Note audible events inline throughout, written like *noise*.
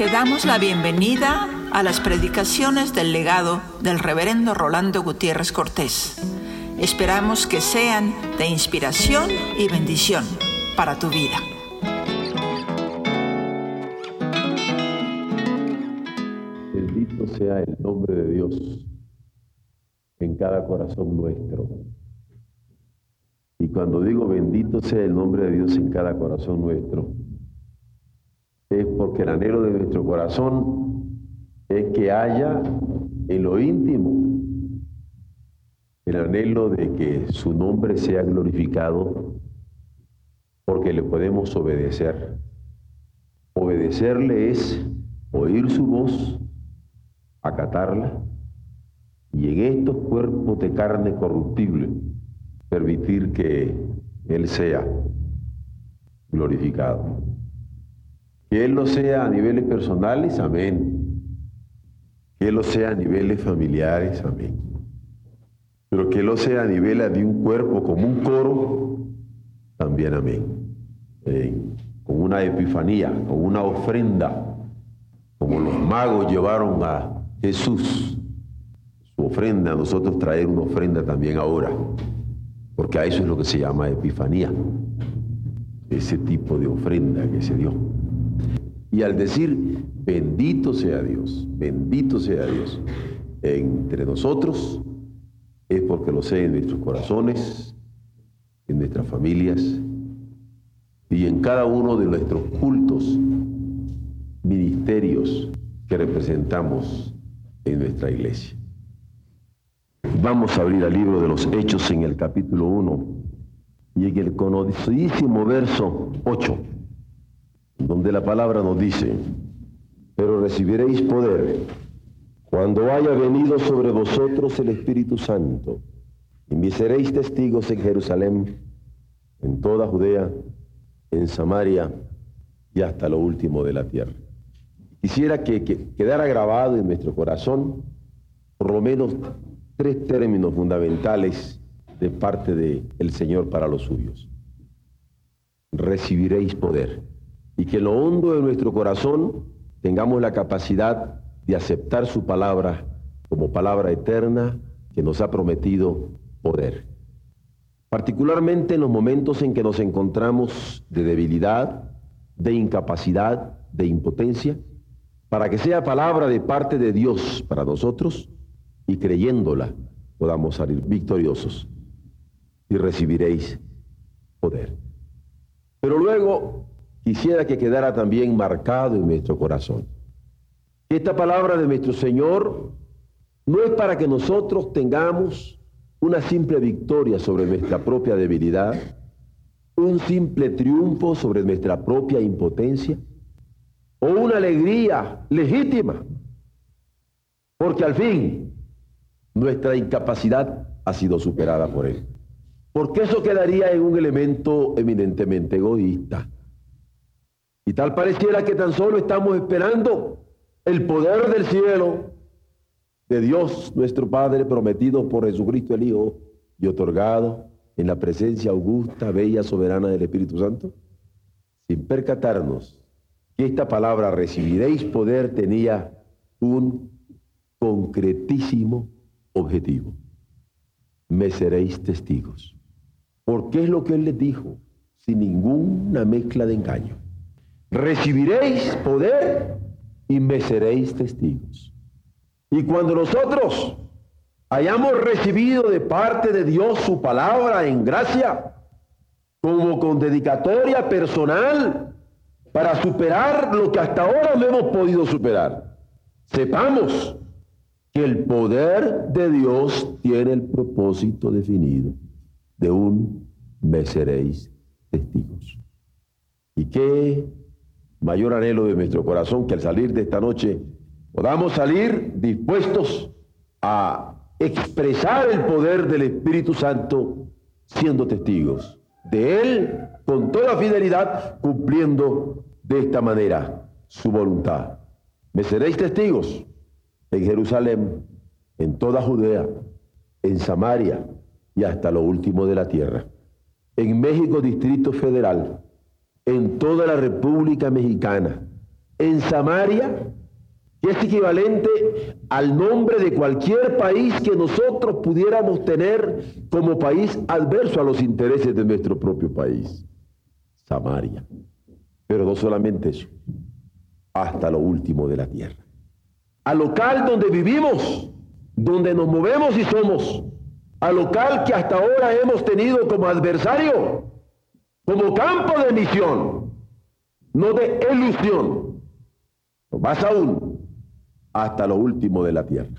Te damos la bienvenida a las predicaciones del legado del reverendo Rolando Gutiérrez Cortés. Esperamos que sean de inspiración y bendición para tu vida. Bendito sea el nombre de Dios en cada corazón nuestro. Y cuando digo bendito sea el nombre de Dios en cada corazón nuestro, es porque el anhelo de nuestro corazón es que haya en lo íntimo el anhelo de que su nombre sea glorificado porque le podemos obedecer. Obedecerle es oír su voz, acatarla y en estos cuerpos de carne corruptible permitir que Él sea glorificado. Que Él lo sea a niveles personales, amén. Que Él lo sea a niveles familiares, amén. Pero que Él lo sea a nivel de un cuerpo como un coro, también amén. Con una epifanía, con una ofrenda, como los magos llevaron a Jesús su ofrenda, nosotros traer una ofrenda también ahora porque a eso es lo que se llama epifanía, ese tipo de ofrenda que se dio. Y al decir, bendito sea Dios, bendito sea Dios, entre nosotros, es porque lo sé en nuestros corazones, en nuestras familias y en cada uno de nuestros cultos, ministerios que representamos en nuestra iglesia. Vamos a abrir el libro de los Hechos en el capítulo 1 y en el conocidísimo verso 8, donde la palabra nos dice, pero recibiréis poder cuando haya venido sobre vosotros el Espíritu Santo, y me seréis testigos en Jerusalén, en toda Judea, en Samaria y hasta lo último de la tierra. Quisiera que, quedara grabado en nuestro corazón por lo menos tres términos fundamentales de parte del el Señor para los suyos. Recibiréis poder y que en lo hondo de nuestro corazón tengamos la capacidad de aceptar su palabra como palabra eterna que nos ha prometido poder. Particularmente en los momentos en que nos encontramos de debilidad, de incapacidad, de impotencia, para que sea palabra de parte de Dios para nosotros, y creyéndola podamos salir victoriosos y recibiréis poder. Pero luego quisiera que quedara también marcado en nuestro corazón. Esta palabra de nuestro Señor no es para que nosotros tengamos una simple victoria sobre nuestra propia debilidad, un simple triunfo sobre nuestra propia impotencia, o una alegría legítima, porque al fin nuestra incapacidad ha sido superada por Él. Porque eso quedaría en un elemento eminentemente egoísta. Y tal pareciera que tan solo estamos esperando el poder del cielo, de Dios nuestro Padre, prometido por Jesucristo el Hijo y otorgado en la presencia augusta, bella, soberana del Espíritu Santo, sin percatarnos que esta palabra recibiréis poder tenía un concretísimo objetivo. Me seréis testigos. Porque es lo que él les dijo, sin ninguna mezcla de engaño. Recibiréis poder y me seréis testigos. Y cuando nosotros hayamos recibido de parte de Dios su palabra en gracia, como con dedicatoria personal, para superar lo que hasta ahora no hemos podido superar, sepamos que el poder de Dios tiene el propósito definido de un me seréis testigos. Y qué mayor anhelo de nuestro corazón que al salir de esta noche podamos salir dispuestos a expresar el poder del Espíritu Santo siendo testigos de Él con toda fidelidad, cumpliendo de esta manera su voluntad. Me seréis testigos en Jerusalén, en toda Judea, en Samaria y hasta lo último de la tierra. En México, Distrito Federal, en toda la República Mexicana, en Samaria, es equivalente al nombre de cualquier país que nosotros pudiéramos tener como país adverso a los intereses de nuestro propio país. Samaria. Pero no solamente eso, hasta lo último de la tierra. Al local donde vivimos, donde nos movemos y somos, al local que hasta ahora hemos tenido como adversario, como campo de misión, no de ilusión, más aún, hasta lo último de la tierra.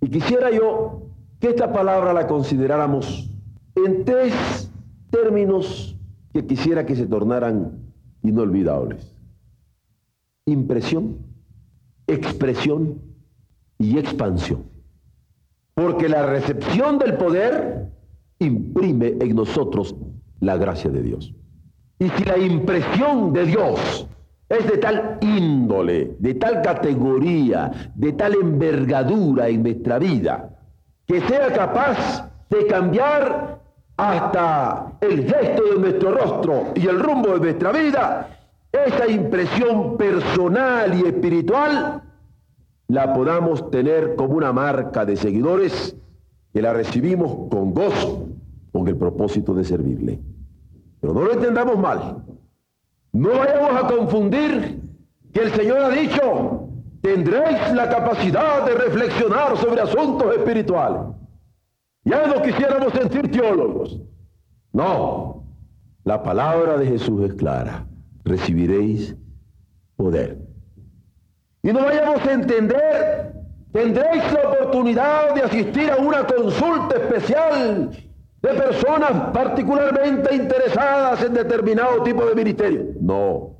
Y quisiera yo que esta palabra la consideráramos en tres términos que quisiera que se tornaran inolvidables. Impresión, expresión y expansión. Porque la recepción del poder imprime en nosotros la gracia de Dios. Y si la impresión de Dios es de tal índole, de tal categoría, de tal envergadura en nuestra vida, que sea capaz de cambiar hasta el gesto de nuestro rostro y el rumbo de nuestra vida, esa impresión personal y espiritual la podamos tener como una marca de seguidores que la recibimos con gozo, con el propósito de servirle. Pero no lo entendamos mal. No vayamos a confundir que el Señor ha dicho, tendréis la capacidad de reflexionar sobre asuntos espirituales. Ya no quisiéramos sentir teólogos. No, la palabra de Jesús es clara. Recibiréis poder. Y no vayamos a entender, tendréis la oportunidad de asistir a una consulta especial de personas particularmente interesadas en determinado tipo de ministerio. No,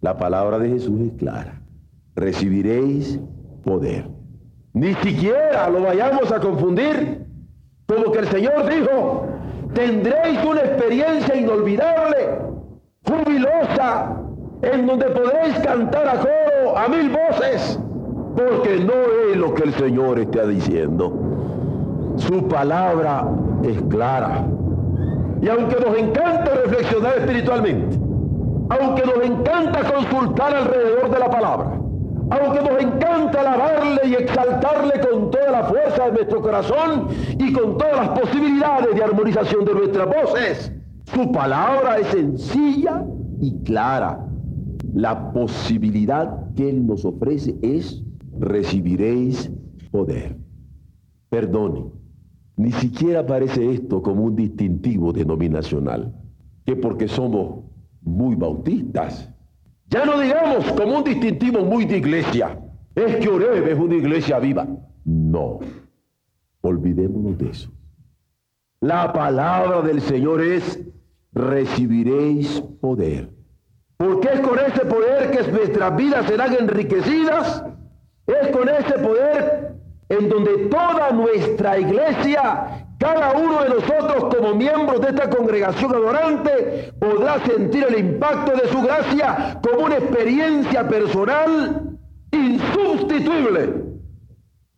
la palabra de Jesús es clara. Recibiréis poder. Ni siquiera lo vayamos a confundir como que el Señor dijo, tendréis una experiencia inolvidable, jubilosa, en donde podéis cantar a coro a mil voces, porque no es lo que el Señor está diciendo. Su palabra es clara. Y aunque nos encanta reflexionar espiritualmente, aunque nos encanta consultar alrededor de la palabra, aunque nos encanta alabarle y exaltarle con toda la fuerza de nuestro corazón y con todas las posibilidades de armonización de nuestras voces, su palabra es sencilla y clara. La posibilidad que Él nos ofrece es recibiréis poder. Perdone, ni siquiera parece esto como un distintivo denominacional, que porque somos muy bautistas, ya no digamos como un distintivo muy de iglesia, es que Oreb es una iglesia viva. No, olvidémonos de eso. La palabra del Señor es, recibiréis poder. Porque es con ese poder que nuestras vidas serán enriquecidas. Es con ese poder en donde toda nuestra iglesia, cada uno de nosotros como miembros de esta congregación adorante, podrá sentir el impacto de su gracia como una experiencia personal insustituible.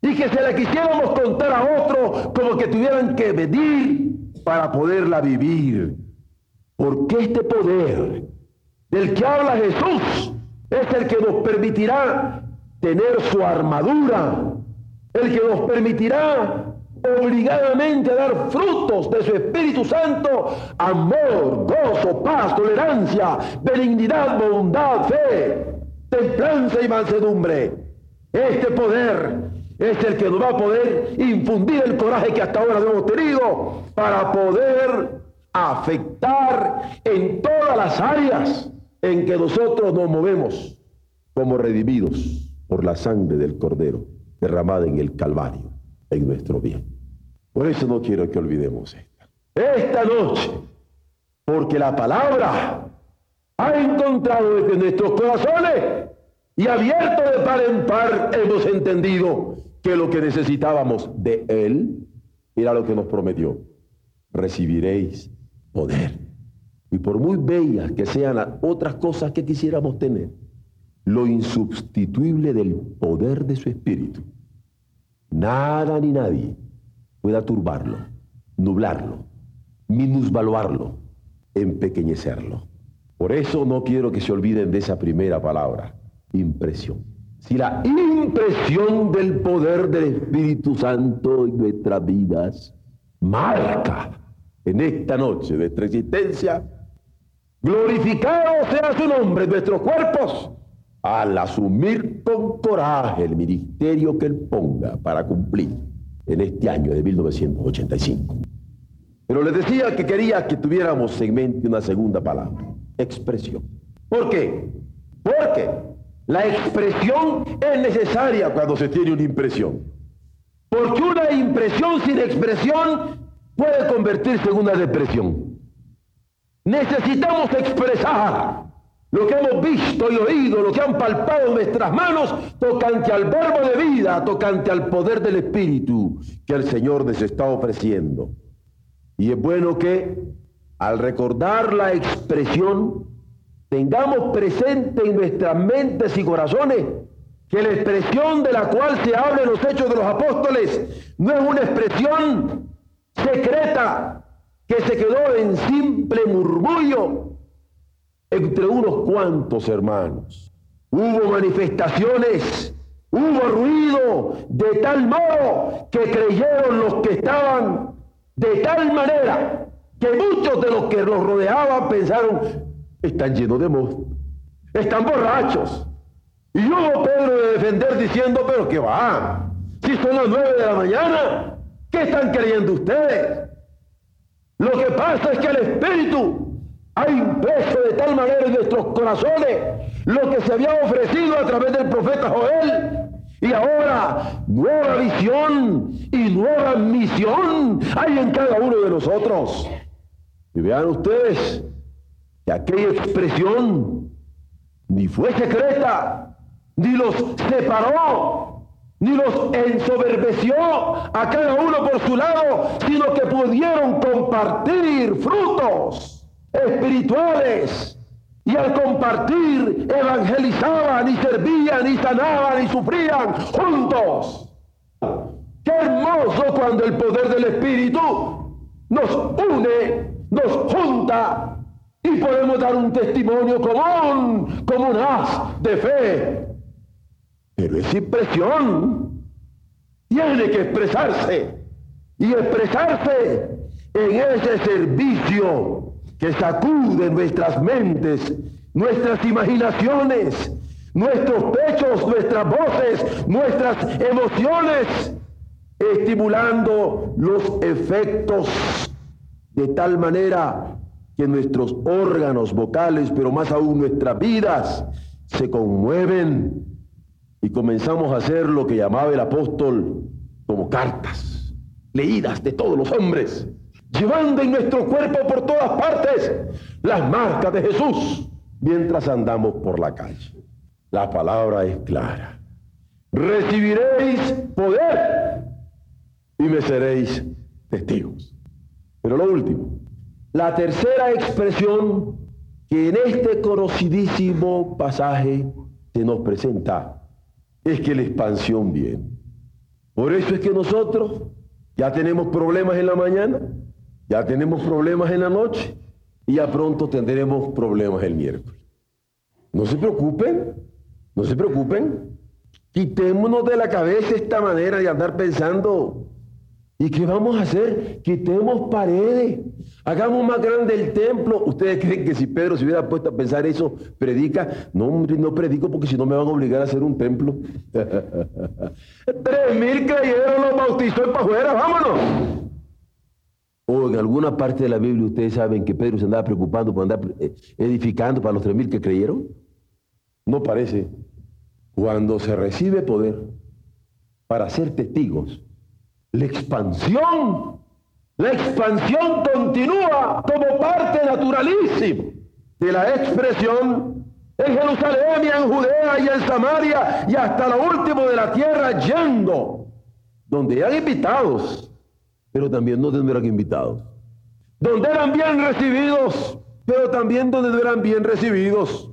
Y que se la quisiéramos contar a otros como que tuvieran que medir para poderla vivir. Porque este poder del que habla Jesús es el que nos permitirá tener su armadura el que nos permitirá obligadamente a dar frutos de su Espíritu Santo, amor, gozo, paz, tolerancia, benignidad, bondad, fe, templanza y mansedumbre. Este poder es el que nos va a poder infundir el coraje que hasta ahora hemos tenido para poder afectar en todas las áreas en que nosotros nos movemos como redimidos por la sangre del Cordero derramada en el Calvario, en nuestro bien. Por eso no quiero que olvidemos esta. Esta noche, porque la palabra ha encontrado desde nuestros corazones y abierto de par en par hemos entendido que lo que necesitábamos de Él era lo que nos prometió. Recibiréis poder. Y por muy bellas que sean las otras cosas que quisiéramos tener, lo insubstituible del poder de su espíritu. Nada ni nadie pueda turbarlo, nublarlo, minusvaluarlo, empequeñecerlo. Por eso no quiero que se olviden de esa primera palabra. impresión. Si la impresión del poder del Espíritu Santo en nuestras vidas marca en esta noche nuestra existencia, glorificado sea su nombre en nuestros cuerpos, al asumir con coraje el ministerio que él ponga para cumplir en este año de 1985. Pero les decía que quería que tuviéramos en mente una segunda palabra, expresión. ¿Por qué? Porque la expresión es necesaria cuando se tiene una impresión. Porque una impresión sin expresión puede convertirse en una depresión. Necesitamos expresar lo que hemos visto y oído, lo que han palpado en nuestras manos, tocante al verbo de vida, tocante al poder del Espíritu que el Señor nos está ofreciendo. Y es bueno que al recordar la expresión, tengamos presente en nuestras mentes y corazones que la expresión de la cual se habla en los hechos de los apóstoles no es una expresión secreta que se quedó en simple murmullo entre unos cuantos hermanos. Hubo manifestaciones, hubo ruido de tal modo que creyeron los que estaban de tal manera que muchos de los que los rodeaban pensaron, están llenos de monstruos, están borrachos. Y hubo Pedro de defender diciendo, pero que va, si son las nueve de la mañana, ¿qué están creyendo ustedes? Lo que pasa es que el Espíritu ha impreso de tal manera en nuestros corazones lo que se había ofrecido a través del profeta Joel. Y ahora nueva visión y nueva misión hay en cada uno de nosotros. Y vean ustedes que aquella expresión ni fue secreta, ni los separó, ni los ensoberbeció a cada uno por su lado, sino que pudieron compartir frutos espirituales. Y al compartir, evangelizaban y servían y sanaban y sufrían juntos. Qué hermoso cuando el poder del Espíritu nos une, nos junta y podemos dar un testimonio común, como un haz de fe. Pero esa impresión tiene que expresarse y expresarse en ese servicio que sacude nuestras mentes, nuestras imaginaciones, nuestros pechos, nuestras voces, nuestras emociones, estimulando los efectos de tal manera que nuestros órganos vocales, pero más aún nuestras vidas, se conmueven y comenzamos a hacer lo que llamaba el apóstol como cartas, leídas de todos los hombres, llevando en nuestro cuerpo por todas partes las marcas de Jesús mientras andamos por la calle. La palabra es clara. Recibiréis poder y me seréis testigos. Pero lo último, la tercera expresión que en este conocidísimo pasaje se nos presenta es que la expansión viene. Por eso es que nosotros ya tenemos problemas en la mañana, ya tenemos problemas en la noche y ya pronto tendremos problemas el miércoles. No se preocupen, no se preocupen. Quitémonos de la cabeza esta manera de andar pensando. ¿Y qué vamos a hacer? Quitemos paredes. Hagamos más grande el templo. ¿Ustedes *laughs* creen que si Pedro se hubiera puesto a pensar eso, predica? No, hombre, no predico porque si no me van a obligar a hacer un templo. *laughs* Tres mil creyeron, los bautizó para afuera, vámonos. O en alguna parte de la Biblia ustedes saben que Pedro se andaba preocupando por andar eh, edificando para los tres mil que creyeron. No parece. Cuando se recibe poder para ser testigos, la expansión, la expansión continúa como parte naturalísima de la expresión en Jerusalén y en Judea y en Samaria y hasta lo último de la tierra yendo, donde hay invitados pero también no eran invitados. Donde eran bien recibidos, pero también donde no eran bien recibidos.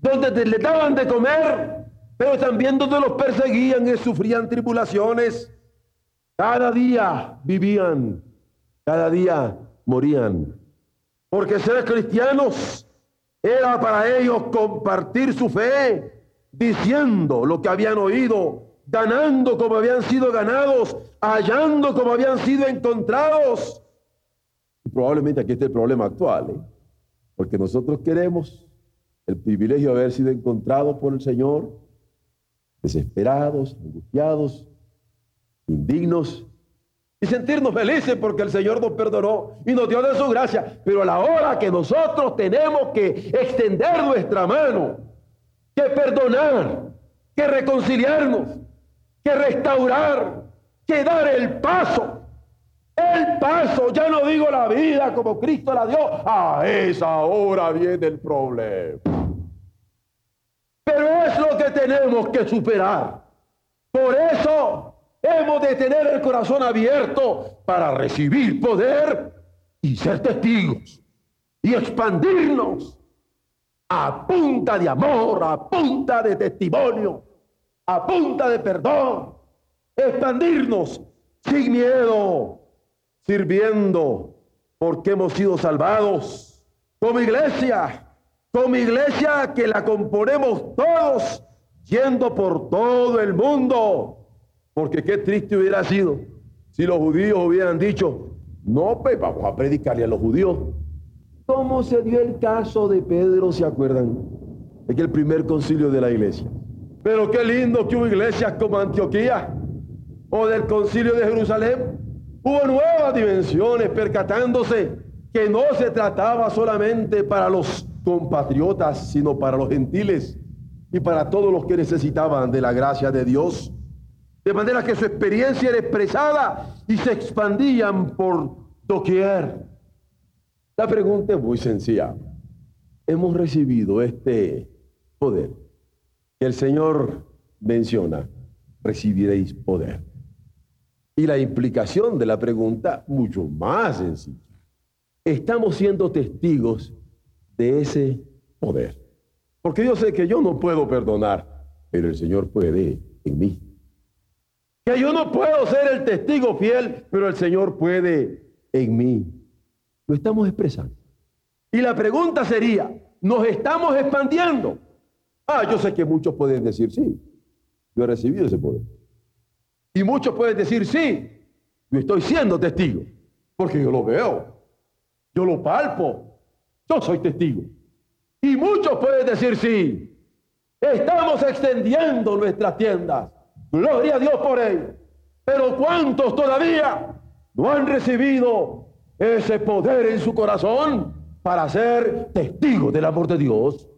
Donde les daban de comer, pero también donde los perseguían y sufrían tribulaciones. Cada día vivían, cada día morían. Porque ser cristianos era para ellos compartir su fe, diciendo lo que habían oído, ganando como habían sido ganados, hallando como habían sido encontrados. probablemente aquí está el problema actual, ¿eh? porque nosotros queremos el privilegio de haber sido encontrados por el Señor, desesperados, angustiados, indignos, y sentirnos felices porque el Señor nos perdonó y nos dio de su gracia. Pero a la hora que nosotros tenemos que extender nuestra mano, que perdonar, que reconciliarnos, que restaurar, que dar el paso, el paso, ya no digo la vida como Cristo la dio, a esa hora viene el problema. Pero es lo que tenemos que superar. Por eso hemos de tener el corazón abierto para recibir poder y ser testigos y expandirnos a punta de amor, a punta de testimonio, a punta de perdón, expandirnos sin miedo, sirviendo porque hemos sido salvados como iglesia como iglesia que la componemos todos, yendo por todo el mundo. Porque qué triste hubiera sido si los judíos hubieran dicho, no, pues vamos a predicarle a los judíos. ¿Cómo se dio el caso de Pedro, se acuerdan? De que el primer concilio de la iglesia. Pero qué lindo que hubo iglesias como Antioquía o del concilio de Jerusalén. Hubo nuevas dimensiones percatándose que no se trataba solamente para los compatriotas, sino para los gentiles y para todos los que necesitaban de la gracia de Dios. De manera que su experiencia era expresada y se expandían por doquier. La pregunta es muy sencilla. Hemos recibido este poder que el Señor menciona. Recibiréis poder. Y la implicación de la pregunta, mucho más sencilla. Estamos siendo testigos de ese poder. Porque yo sé que yo no puedo perdonar, pero el Señor puede en mí. Que yo no puedo ser el testigo fiel, pero el Señor puede en mí. Lo estamos expresando. Y la pregunta sería, ¿nos estamos expandiendo? Ah, yo sé que muchos pueden decir sí, yo he recibido ese poder. Y muchos pueden decir sí, yo estoy siendo testigo, porque yo lo veo, yo lo palpo, yo soy testigo. Y muchos pueden decir sí. Estamos extendiendo nuestras tiendas. Gloria a Dios por ello. Pero ¿cuántos todavía no han recibido ese poder en su corazón para ser testigos del amor de Dios?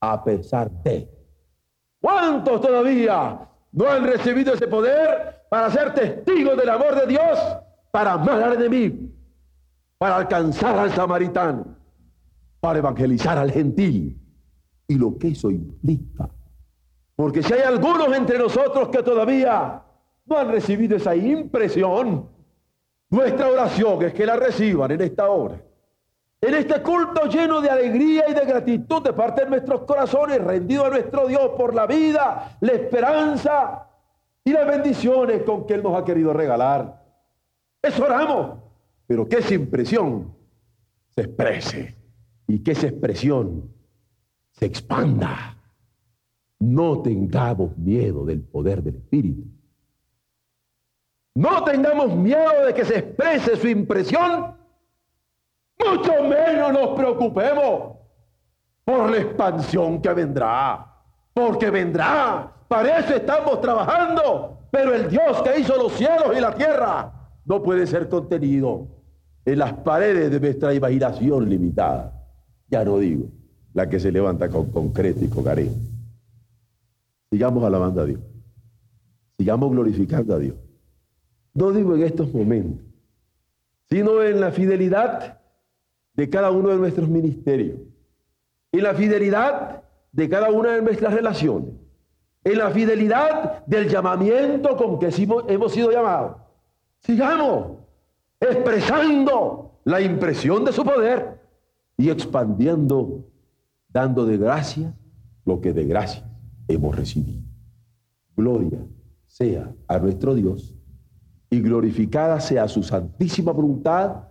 A pesar de. ¿Cuántos todavía no han recibido ese poder para ser testigos del amor de Dios? Para amar al enemigo, para alcanzar al samaritano, para evangelizar al gentil y lo que eso implica. Porque si hay algunos entre nosotros que todavía no han recibido esa impresión, nuestra oración es que la reciban en esta hora. En este culto lleno de alegría y de gratitud de parte de nuestros corazones, rendido a nuestro Dios por la vida, la esperanza y las bendiciones con que Él nos ha querido regalar. Eso oramos, pero que esa impresión se exprese y que esa expresión se expanda. No tengamos miedo del poder del Espíritu. No tengamos miedo de que se exprese su impresión. Mucho menos nos preocupemos por la expansión que vendrá. Porque vendrá. Para eso estamos trabajando. Pero el Dios que hizo los cielos y la tierra no puede ser contenido en las paredes de nuestra imaginación limitada. Ya no digo, la que se levanta con concreto y con arena. Sigamos alabando a Dios. Sigamos glorificando a Dios. No digo en estos momentos, sino en la fidelidad de cada uno de nuestros ministerios, en la fidelidad de cada una de nuestras relaciones, en la fidelidad del llamamiento con que hemos sido llamados. Sigamos expresando la impresión de su poder y expandiendo, dando de gracia lo que de gracia hemos recibido. Gloria sea a nuestro Dios y glorificada sea su santísima voluntad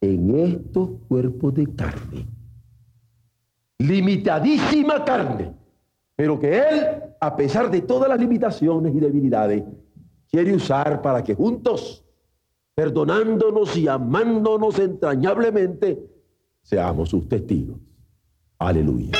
en estos cuerpos de carne. Limitadísima carne, pero que Él, a pesar de todas las limitaciones y debilidades, quiere usar para que juntos, perdonándonos y amándonos entrañablemente, seamos sus testigos. Aleluya.